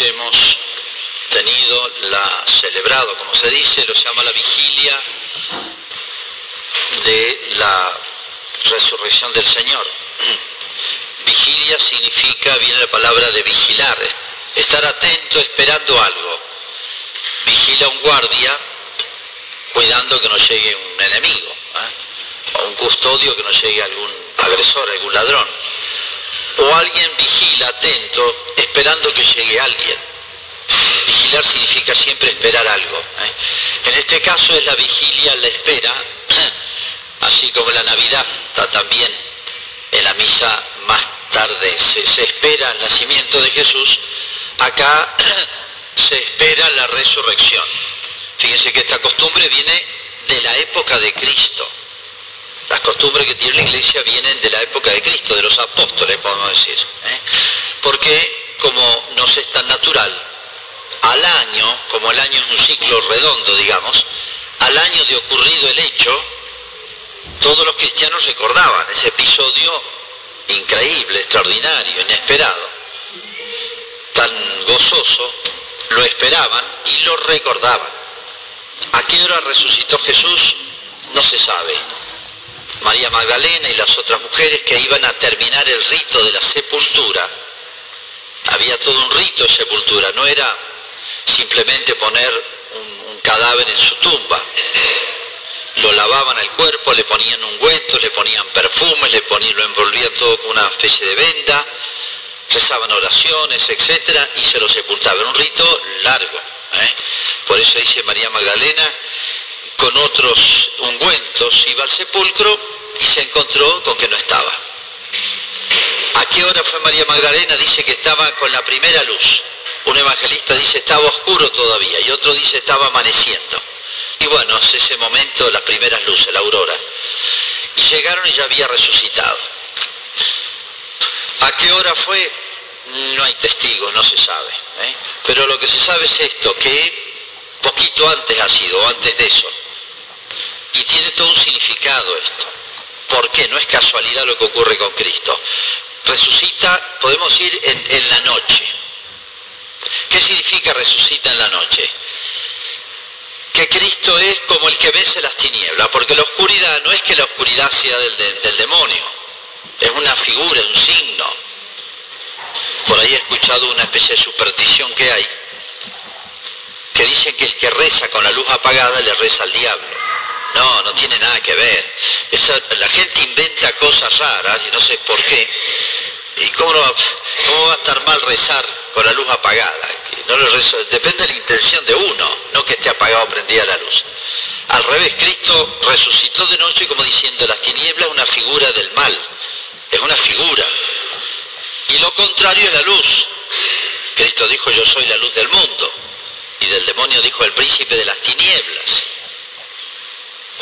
hemos tenido la celebrado, como se dice, lo llama la vigilia de la resurrección del Señor. Vigilia significa, viene la palabra de vigilar, estar atento esperando algo. Vigila un guardia cuidando que no llegue un enemigo, ¿eh? o un custodio que no llegue algún agresor, algún ladrón. O alguien vigila atento esperando que llegue alguien. Vigilar significa siempre esperar algo. ¿eh? En este caso es la vigilia, la espera, así como la Navidad está también en la misa más tarde se, se espera el nacimiento de Jesús, acá se espera la resurrección. Fíjense que esta costumbre viene de la época de Cristo. Costumbres que tiene la iglesia vienen de la época de Cristo, de los apóstoles, podemos decir. ¿eh? Porque como nos es tan natural, al año, como el año es un ciclo redondo, digamos, al año de ocurrido el hecho, todos los cristianos recordaban ese episodio increíble, extraordinario, inesperado, tan gozoso, lo esperaban y lo recordaban. ¿A qué hora resucitó Jesús? No se sabe. María Magdalena y las otras mujeres que iban a terminar el rito de la sepultura. Había todo un rito de sepultura, no era simplemente poner un, cadáver en su tumba. Lo lavaban al cuerpo, le ponían ungüentos, le ponían perfumes, le ponían, lo envolvían todo con una especie de venda, rezaban oraciones, etcétera, y se lo sepultaban. Un rito largo. ¿eh? Por eso dice María Magdalena, con otros ungüentos iba al sepulcro y se encontró con que no estaba. ¿A qué hora fue María Magdalena? Dice que estaba con la primera luz. Un evangelista dice estaba oscuro todavía y otro dice estaba amaneciendo. Y bueno, es ese momento, las primeras luces, la aurora. Y llegaron y ya había resucitado. ¿A qué hora fue? No hay testigos, no se sabe. ¿eh? Pero lo que se sabe es esto, que poquito antes ha sido, antes de eso. Y tiene todo un significado esto. ¿Por qué? No es casualidad lo que ocurre con Cristo. Resucita, podemos ir en, la noche. ¿Qué significa resucita en la noche? Que Cristo es como el que vence las tinieblas, porque la oscuridad no es que la oscuridad sea del, del, del demonio, es una figura, un signo. Por ahí he escuchado una especie de superstición que hay, que dicen que el que reza con la luz apagada le reza al diablo. Tiene nada que ver. La gente inventa cosas raras y no sé por qué. ¿Y cómo, va, a estar mal rezar con la luz apagada? No depende de la intención de uno, no que esté apagado o prendida la luz. Al revés, Cristo resucitó de noche como diciendo, las tinieblas es una figura del mal, es una figura. Y lo contrario es la luz. Cristo dijo, yo soy la luz del mundo. Y del demonio dijo, el príncipe de las tinieblas.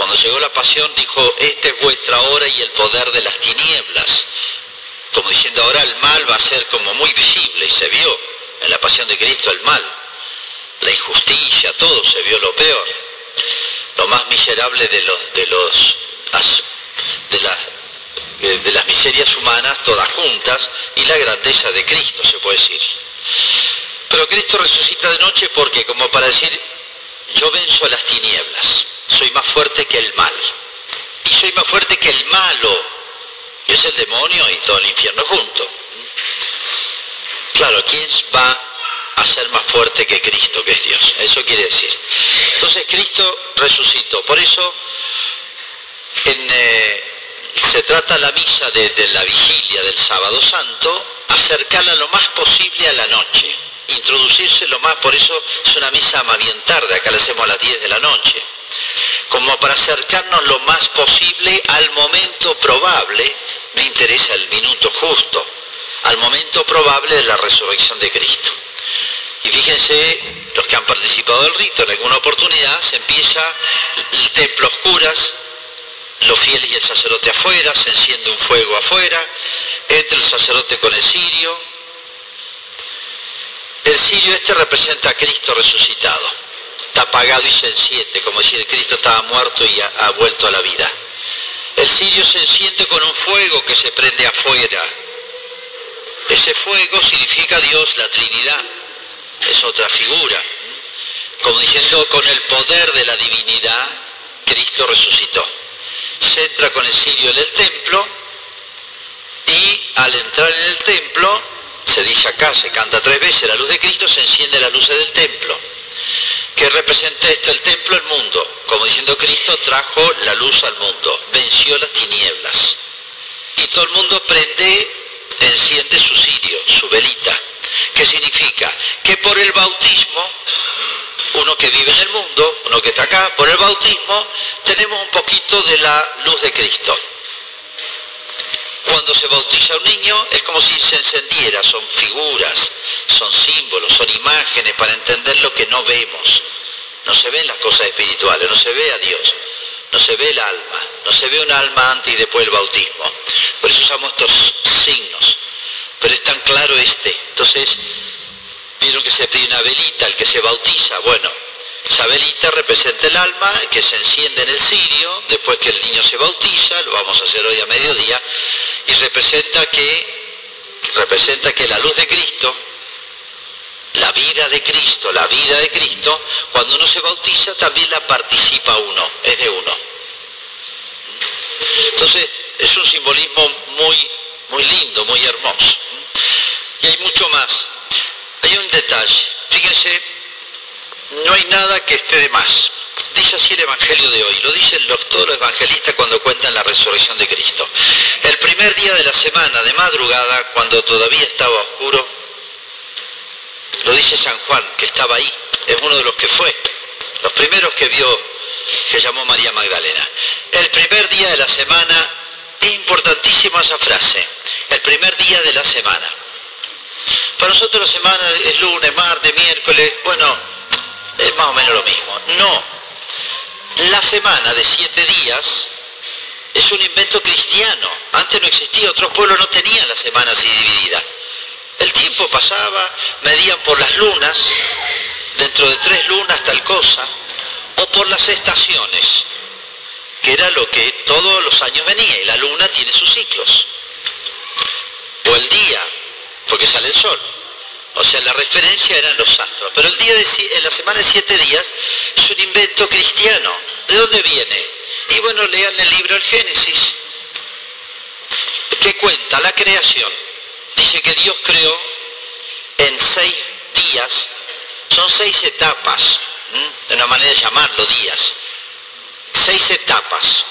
Cuando llegó la pasión dijo, esta es vuestra hora y el poder de las tinieblas. Como diciendo, ahora el mal va a ser como muy visible y se vio en la pasión de Cristo el mal, la injusticia, todo se vio lo peor. Lo más miserable de los de los de las de las miserias humanas todas juntas y la grandeza de Cristo, se puede decir. Pero Cristo resucita de noche porque, como para decir, yo venzo a las tinieblas, soy más fuerte que el mal. Y soy más fuerte que el malo, que es el demonio y todo el infierno junto. Claro, ¿quién va a ser más fuerte que Cristo, que es Dios? Eso quiere decir. Entonces Cristo resucitó. Por eso en, eh, se trata la misa de, la vigilia del sábado santo, acercarla lo más posible a la noche, introducirse lo más, por eso es una misa más acá las 10 de la noche, como para acercarnos lo más posible al momento probable, me interesa el minuto justo, al momento probable de la resurrección de Cristo. Y fíjense, los que han participado del rito en alguna oportunidad, se empieza el templo oscuras, los fieles y el sacerdote afuera, se enciende un fuego afuera, entra el sacerdote con el cirio. El cirio este representa a Cristo resucitado. Está apagado y se enciende, como decir, Cristo estaba muerto y ha, vuelto a la vida. El cirio se enciende con un fuego que se prende afuera. Ese fuego significa Dios, la Trinidad. es otra figura. Como diciendo, con el poder de la divinidad, Cristo resucitó. Se entra con el cirio en el templo y al entrar en el templo, se dice acá, se canta tres veces la luz de Cristo, se enciende la luz del templo. ¿Qué representa esto? El templo, el mundo. Como diciendo Cristo trajo la luz al mundo, venció las tinieblas. Y todo el mundo prende, enciende su cirio, su velita. ¿Qué significa? Que por el bautismo, uno que vive en el mundo, uno que está acá, por el bautismo tenemos un poquito de la luz de Cristo. Cuando se bautiza un niño es como si se encendiera, son figuras, son símbolos, son imágenes para entender lo que no vemos. No se ven las cosas espirituales, no se ve a Dios, no se ve el alma, no se ve un alma antes y después del bautismo. Por eso usamos estos signos. Pero es tan claro este. Entonces, vieron que se pide una velita al que se bautiza. Bueno, esa velita representa el alma que se enciende en el cirio después que el niño se bautiza, lo vamos a hacer hoy a mediodía, y representa que, representa que la luz de Cristo, la vida de Cristo, la vida de Cristo, cuando uno se bautiza también la participa uno, es de uno. Entonces, es un simbolismo muy, muy lindo, muy hermoso. Y hay mucho más. Hay un detalle. Fíjense, no hay nada que esté de más. Dice así el Evangelio de hoy, lo dicen todos los evangelistas cuando cuentan la resurrección de Cristo. El primer día de la semana, de madrugada, cuando todavía estaba oscuro, lo dice San Juan, que estaba ahí, es uno de los que fue, los primeros que vio, que llamó María Magdalena. El primer día de la semana, importantísima esa frase, el primer día de la semana. Para nosotros la semana es lunes, martes, miércoles, bueno, es más o menos lo mismo. No, la semana de siete días es un invento cristiano. Antes no existía, otros pueblos no tenían la semana así dividida. Pasaba, medían por las lunas, dentro de tres lunas tal cosa, o por las estaciones, que era lo que todos los años venía, y la luna tiene sus ciclos. O el día, porque sale el sol. O sea, la referencia eran los astros. Pero el día de en la semana de siete días es un invento cristiano. ¿De dónde viene? Y bueno, lean el libro El Génesis, que cuenta la creación. Dice que Dios creó en seis días, son seis etapas, de una manera de llamarlo días, seis etapas.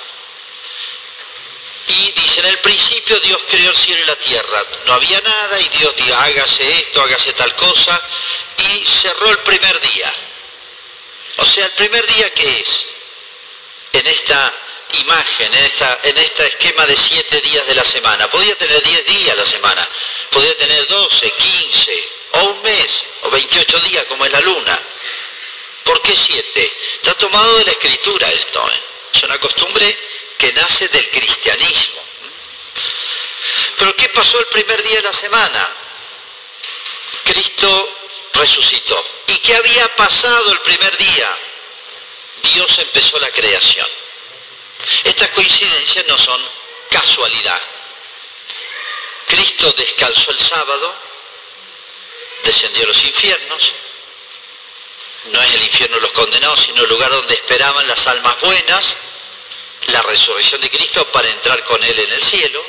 Y dice, en el principio Dios creó el cielo y la tierra. No había nada y Dios dijo, hágase esto, hágase tal cosa. Y cerró el primer día. O sea, el primer día que es, en esta imagen, en, esta, en este esquema de siete días de la semana. Podía tener diez días la semana, podía tener doce, quince, o un mes, o veintiocho días como es la luna. ¿Por qué siete? Está tomado de la escritura esto. ¿eh? Es una costumbre que nace del cristianismo. Pero ¿qué pasó el primer día de la semana? Cristo resucitó. ¿Y qué había pasado el primer día? Dios empezó la creación. Estas coincidencias no son casualidad. Cristo descalzó el sábado, descendió a los infiernos, no es el infierno los condenados, sino el lugar donde esperaban las almas buenas, la resurrección de Cristo para entrar con Él en el cielo,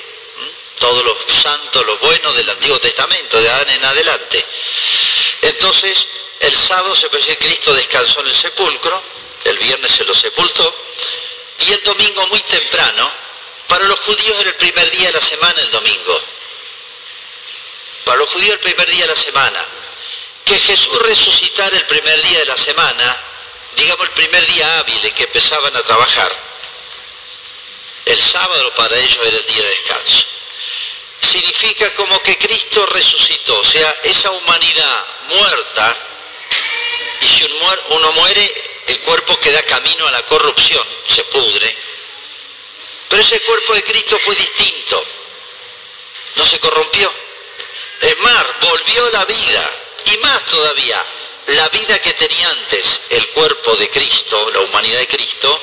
todos los santos, los buenos del Antiguo Testamento, de Adán en adelante. Entonces, el sábado se puede decir Cristo descansó en el sepulcro, el viernes se lo sepultó, y el domingo muy temprano, para los judíos era el primer día de la semana el domingo. Para los judíos el primer día de la semana. Que Jesús resucitara el primer día de la semana, digamos el primer día hábil en que empezaban a trabajar, el sábado para ellos era el día de descanso. Significa como que Cristo resucitó, o sea, esa humanidad muerta, y si uno muere, el cuerpo queda camino a la corrupción, se pudre. Pero ese cuerpo de Cristo fue distinto, no se corrompió. Es más, volvió la vida, y más todavía, la vida que tenía antes el cuerpo de Cristo, la humanidad de Cristo,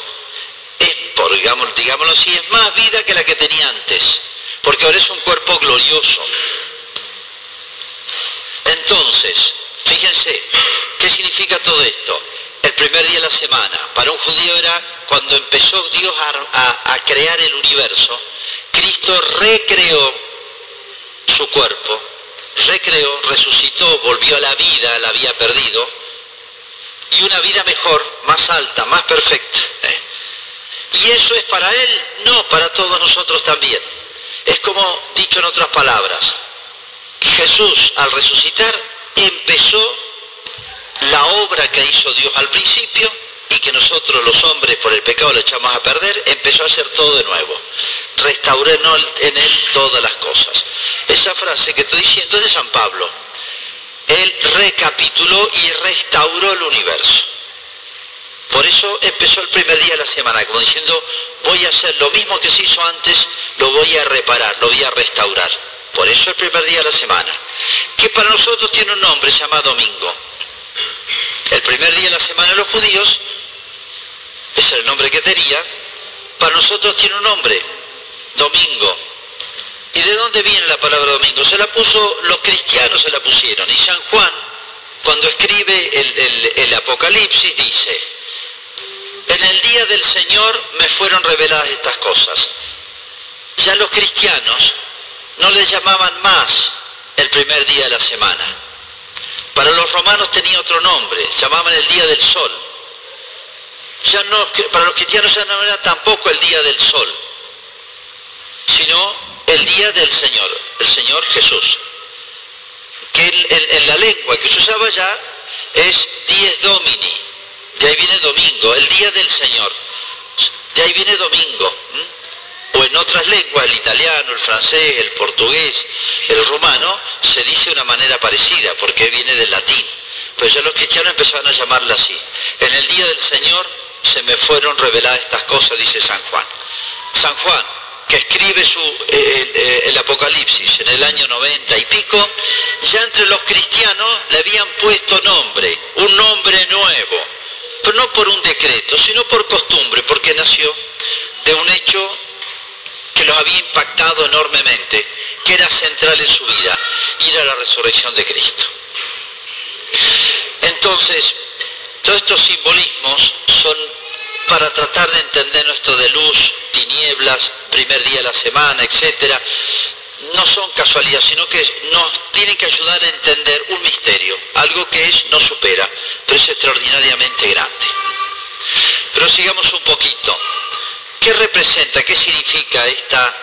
es, por, digámoslo así, es más vida que la que tenía antes, porque ahora es un cuerpo glorioso. Entonces, Fíjense, ¿qué significa todo esto? El primer día de la semana. Para un judío era cuando empezó Dios a crear el universo. Cristo recreó su cuerpo, recreó, resucitó, volvió a la vida, la había perdido, y una vida mejor, más alta, más perfecta. ¿eh? Y eso es para Él, no, para todos nosotros también. Es como dicho en otras palabras, Jesús al resucitar empezó la obra que hizo Dios al principio y que nosotros los hombres por el pecado le echamos a perder, empezó a hacer todo de nuevo. Restauró en él todas las cosas. Esa frase que estoy diciendo es de San Pablo. Él recapituló y restauró el universo. Por eso empezó el primer día de la semana, como diciendo, voy a hacer lo mismo que se hizo antes, lo voy a reparar, lo voy a restaurar. Por eso el primer día de la semana, que para nosotros tiene un nombre, se llama domingo. El primer día de la semana de los judíos, es el nombre que tenía, para nosotros tiene un nombre, domingo. ¿Y de dónde viene la palabra domingo? Se la puso, los cristianos se la pusieron. Y San Juan, cuando escribe el, Apocalipsis, dice, en el día del Señor me fueron reveladas estas cosas. Ya los cristianos no les llamaban más el primer día de la semana. Para los romanos tenía otro nombre, llamaban el día del sol. Ya no, para los cristianos ya no era tampoco el día del sol, sino el día del Señor, el Señor Jesús. Que en, la lengua que se usaba ya es dies domini, de ahí viene domingo, el día del Señor, de ahí viene domingo o en otras lenguas, el italiano, el francés, el portugués, el rumano, se dice de una manera parecida, porque viene del latín. Pero ya los cristianos empezaron a llamarla así. En el día del Señor se me fueron reveladas estas cosas, dice San Juan. San Juan, que escribe eh, eh, el Apocalipsis en el año 90 y pico, ya entre los cristianos le habían puesto nombre, un nombre nuevo, pero no por un decreto, sino por costumbre, porque nació de un hecho que los había impactado enormemente, que era central en su vida, y era la resurrección de Cristo. Entonces, todos estos simbolismos son para tratar de entender nuestro de luz, tinieblas, primer día de la semana, etcétera, no son casualidad, sino que nos tienen que ayudar a entender un misterio, algo que es no supera, pero es extraordinariamente grande. Pero sigamos un poquito. ¿Qué representa, qué significa esta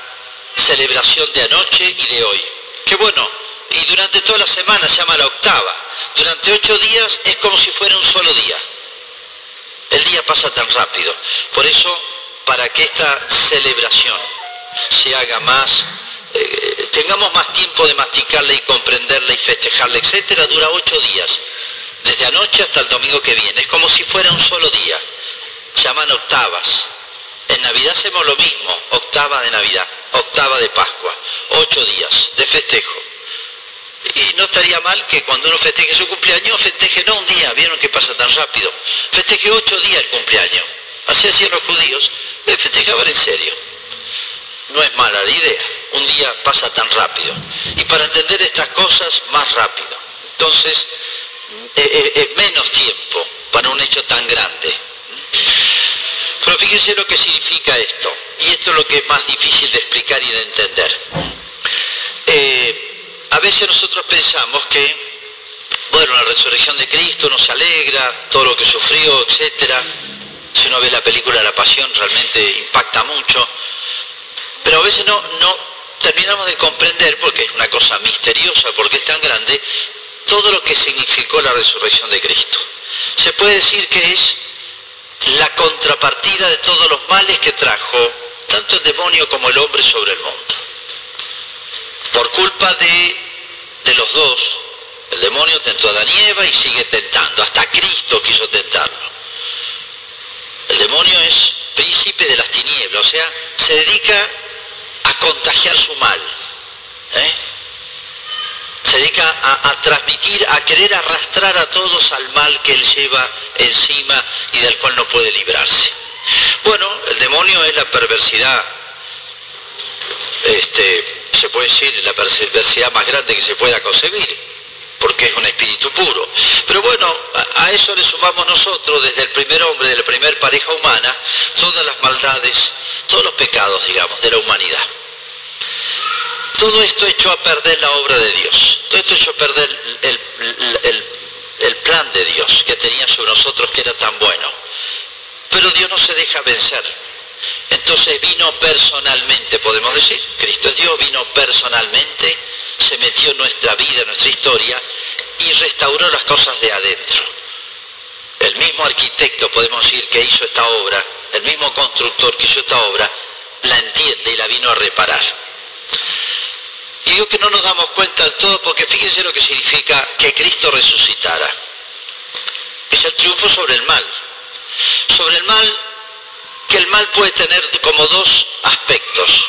celebración de anoche y de hoy? Que bueno, y durante toda la semana se llama la octava. Durante ocho días es como si fuera un solo día. El día pasa tan rápido. Por eso, para que esta celebración se haga más, eh, tengamos más tiempo de masticarla y comprenderla y festejarla, etcétera, dura ocho días. Desde anoche hasta el domingo que viene. Es como si fuera un solo día. Llaman octavas. En Navidad hacemos lo mismo, octava de Navidad, octava de Pascua, ocho días de festejo. Y no estaría mal que cuando uno festeje su cumpleaños, festeje no un día, vieron que pasa tan rápido, festeje ocho días el cumpleaños. Así hacían los judíos, festejaban en serio. No es mala la idea, un día pasa tan rápido. Y para entender estas cosas, más rápido. Entonces, eh, eh, es menos tiempo para un hecho tan grande. Pero fíjense lo que significa esto, y esto es lo que es más difícil de explicar y de entender. Eh, a veces nosotros pensamos que, bueno, la resurrección de Cristo nos alegra, todo lo que sufrió, etc. Si uno ve la película La Pasión realmente impacta mucho, pero a veces no, no terminamos de comprender, porque es una cosa misteriosa, porque es tan grande, todo lo que significó la resurrección de Cristo. Se puede decir que es la contrapartida de todos los males que trajo tanto el demonio como el hombre sobre el mundo. Por culpa de, de los dos, el demonio tentó a y y sigue tentando, hasta Cristo quiso tentarlo. Demonio es príncipe de las tinieblas, o sea, se dedica a contagiar su mal. ¿eh? Se dedica a, a transmitir, a querer arrastrar a todos al mal que él lleva encima y del cual no puede librarse. Bueno, el demonio es la perversidad, este, se puede decir, la perversidad más grande que se pueda concebir, porque es un espíritu puro. Pero bueno, a, eso le sumamos nosotros, desde el primer hombre, de la primera pareja humana, todas las maldades, todos los pecados, digamos, de la humanidad. Todo esto echó a perder la obra de Dios, todo esto echó a perder el plan de Dios que tenía sobre nosotros que era tan bueno. Pero Dios no se deja vencer. Entonces vino personalmente, podemos decir, Cristo es Dios, vino personalmente, se metió en nuestra vida, en nuestra historia, y restauró las cosas de adentro. El mismo arquitecto, podemos decir, que hizo esta obra, el mismo constructor que hizo esta obra, la entiende y la vino a reparar. Y digo que no nos damos cuenta del todo porque fíjense lo que significa que Cristo resucitara. Es el triunfo sobre el mal. Sobre el mal, que el mal puede tener como dos aspectos.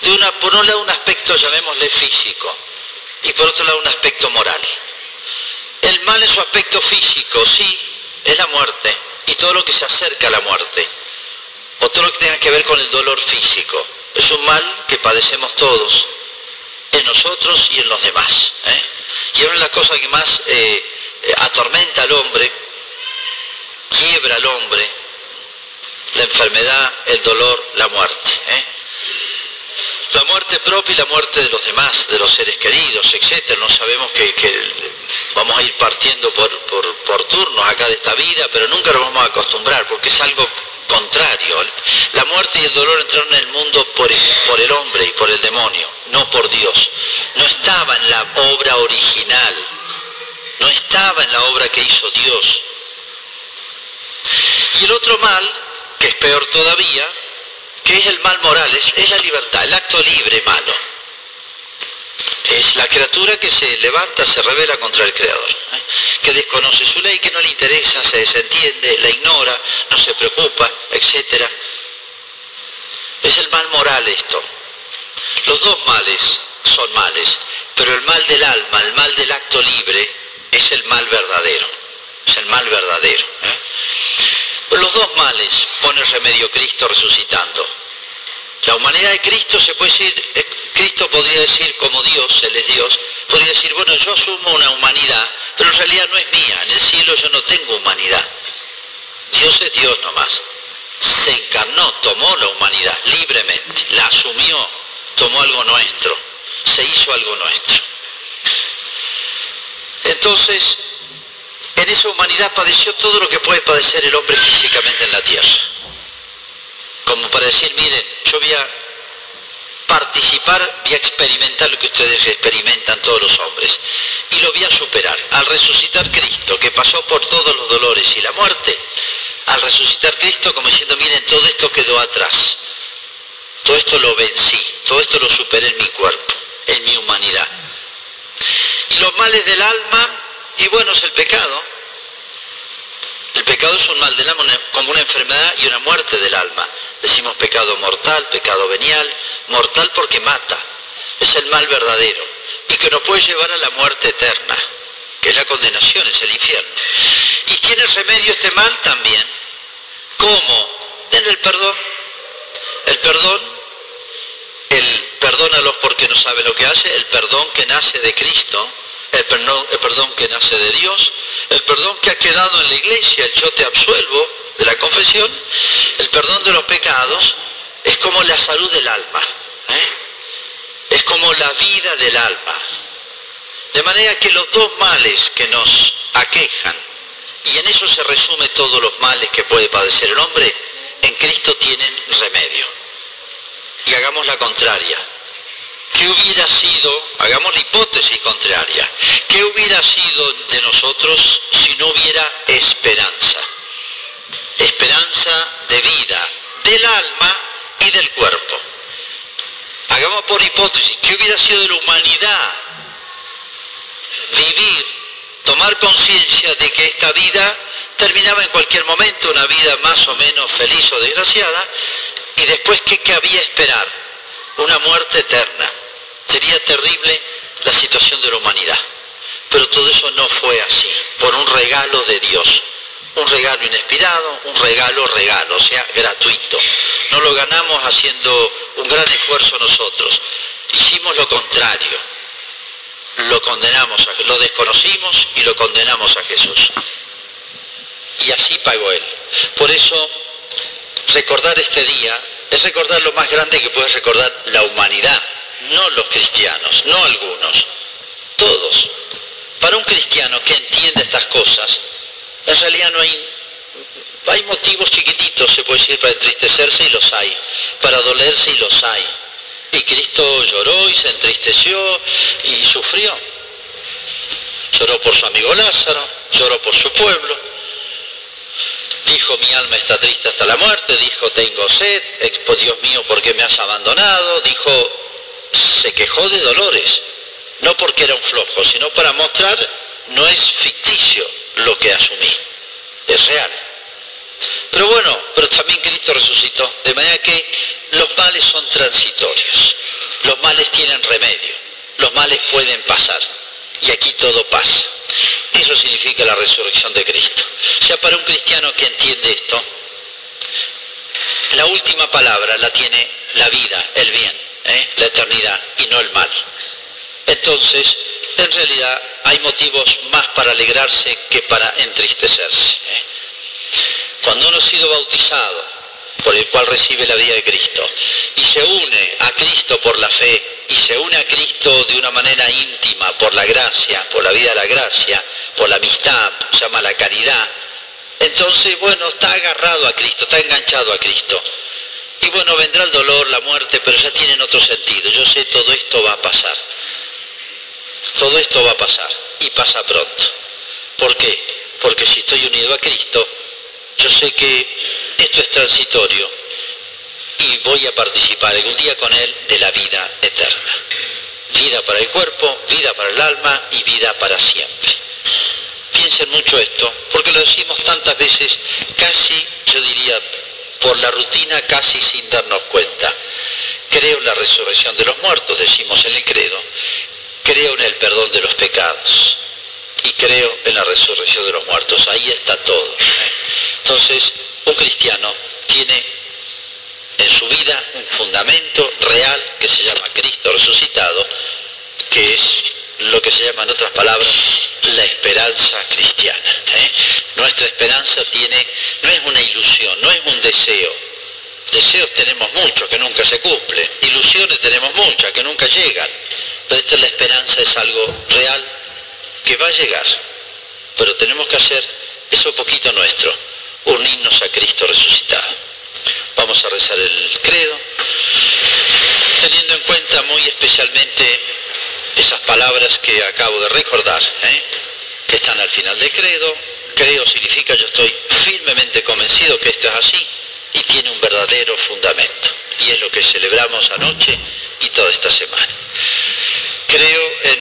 De una, por un lado un aspecto, llamémosle físico, y por otro lado un aspecto moral. El mal en su aspecto físico, sí, es la muerte y todo lo que se acerca a la muerte, o todo lo que tenga que ver con el dolor físico. Es un mal que padecemos todos, en nosotros y en los demás. ¿eh? Y es una de las cosas que más eh, eh, atormenta al hombre, quiebra al hombre, la enfermedad, el dolor, la muerte. La muerte propia y la muerte de los demás, de los seres queridos, etc. No sabemos que, vamos a ir partiendo por, turnos acá de esta vida, pero nunca nos vamos a acostumbrar porque es algo contrario. La muerte y el dolor entraron en el mundo por el hombre y por el demonio, no por Dios. No estaba en la obra original, no estaba en la obra que hizo Dios. Y el otro mal, que es peor todavía, que es el mal moral, es, la libertad, el acto libre malo. Es la criatura que se levanta, se revela contra el Creador, ¿eh? que desconoce su ley, que no le interesa, se desentiende, la ignora, no se preocupa, etc. Es el mal moral esto. Los dos males son males, pero el mal del alma, el mal del acto libre, es el mal verdadero. Es el mal verdadero. ¿eh? Los dos males pone remedio Cristo resucitando. La humanidad de Cristo se puede decir, eh, Cristo podría decir como Dios, Él es Dios, podría decir, bueno, yo asumo una humanidad, pero en realidad no es mía, en el cielo yo no tengo humanidad. Dios es Dios nomás. Se encarnó, tomó la humanidad libremente, la asumió, tomó algo nuestro, se hizo algo nuestro. Entonces, en esa humanidad padeció todo lo que puede padecer el hombre físicamente en la tierra. Como para decir, miren, yo voy a participar, voy a experimentar lo que ustedes experimentan todos los hombres. Y lo voy a superar. Al resucitar Cristo, que pasó por todos los dolores y la muerte, al resucitar Cristo como diciendo, miren, todo esto quedó atrás. Todo esto lo vencí, todo esto lo superé en mi cuerpo, en mi humanidad. Y los males del alma, y bueno, es el pecado. El pecado es un mal del alma, como una enfermedad y una muerte del alma. Decimos pecado mortal, pecado venial, mortal porque mata. Es el mal verdadero y que nos puede llevar a la muerte eterna, que es la condenación, es el infierno. ¿Y tiene remedio este mal? También. ¿Cómo? En el perdón. El perdón, el perdónalos porque no sabe lo que hace, el perdón que nace de Cristo, el perdón, que nace de Dios, el perdón que ha quedado en la iglesia, el yo te absuelvo de la confesión, el perdón de los pecados, es como la salud del alma, ¿eh? es como la vida del alma. De manera que los dos males que nos aquejan, y en eso se resume todos los males que puede padecer el hombre, en Cristo tienen remedio. Y hagamos la contraria. ¿Qué hubiera sido, hagamos la hipótesis contraria, qué hubiera sido de nosotros si no hubiera esperanza? Esperanza de vida del alma y del cuerpo. Hagamos por hipótesis, ¿qué hubiera sido de la humanidad? Vivir, tomar conciencia de que esta vida terminaba en cualquier momento, una vida más o menos feliz o desgraciada, y después qué cabía esperar, una muerte eterna. Sería terrible la situación de la humanidad. Pero todo eso no fue así, por un regalo de Dios. Un regalo inspirado, un regalo regalo, o sea, gratuito. No lo ganamos haciendo un gran esfuerzo nosotros. Hicimos lo contrario. Lo lo condenamos, a, lo desconocimos y lo condenamos a Jesús. Y así pagó Él. Por eso, recordar este día es recordar lo más grande que puede recordar la humanidad, no los cristianos, no algunos, todos. Para un cristiano que entiende estas cosas, en realidad no hay, hay motivos chiquititos, se puede decir, para entristecerse y los hay, para dolerse y los hay. Y Cristo lloró y se entristeció y sufrió. Lloró por su amigo Lázaro, lloró por su pueblo. Dijo, mi alma está triste hasta la muerte. Dijo, tengo sed. Dios mío, ¿por qué me has abandonado? Dijo, se quejó de dolores. No porque era un flojo, sino para mostrar, no es ficticio lo que asumí. Es real. Pero bueno, pero también Cristo resucitó. De manera que los males son transitorios. Los males tienen remedio. Los males pueden pasar. Y aquí todo pasa. Eso significa la resurrección de Cristo. O sea, para un cristiano que entiende esto, la última palabra la tiene la vida, el bien, ¿eh? la eternidad y no el mal. Entonces, en realidad hay motivos más para alegrarse que para entristecerse. ¿eh? Cuando uno ha sido bautizado, por el cual recibe la vida de Cristo, y se une a Cristo por la fe, y se une a Cristo de una manera íntima, por la gracia, por la vida de la gracia, por la amistad, se llama la caridad, entonces, bueno, está agarrado a Cristo, está enganchado a Cristo. Y bueno, vendrá el dolor, la muerte, pero ya tienen otro sentido. Yo sé todo esto va a pasar. Todo esto va a pasar y pasa pronto. ¿Por qué? Porque si estoy unido a Cristo, yo sé que esto es transitorio y voy a participar algún día con Él de la vida eterna. Vida para el cuerpo, vida para el alma y vida para siempre. Piensen mucho esto, porque lo decimos tantas veces, casi, yo diría, por la rutina, casi sin darnos cuenta. Creo en la resurrección de los muertos, decimos en el credo. Creo en el perdón de los pecados. Y creo en la resurrección de los muertos. Ahí está todo. Entonces, un cristiano tiene en su vida un fundamento real que se llama Cristo resucitado, que es lo que se llama en otras palabras la esperanza cristiana. ¿eh? Nuestra esperanza tiene, no es una ilusión, no es un deseo. Deseos tenemos muchos que nunca se cumplen, ilusiones tenemos muchas que nunca llegan, pero esto la esperanza es algo real que va a llegar, pero tenemos que hacer eso poquito nuestro, unirnos a Cristo resucitado. Vamos a rezar el credo, teniendo en cuenta muy especialmente esas palabras que acabo de recordar, ¿eh? que están al final del credo. Creo significa yo estoy firmemente convencido que esto es así y tiene un verdadero fundamento. Y es lo que celebramos anoche y toda esta semana. Creo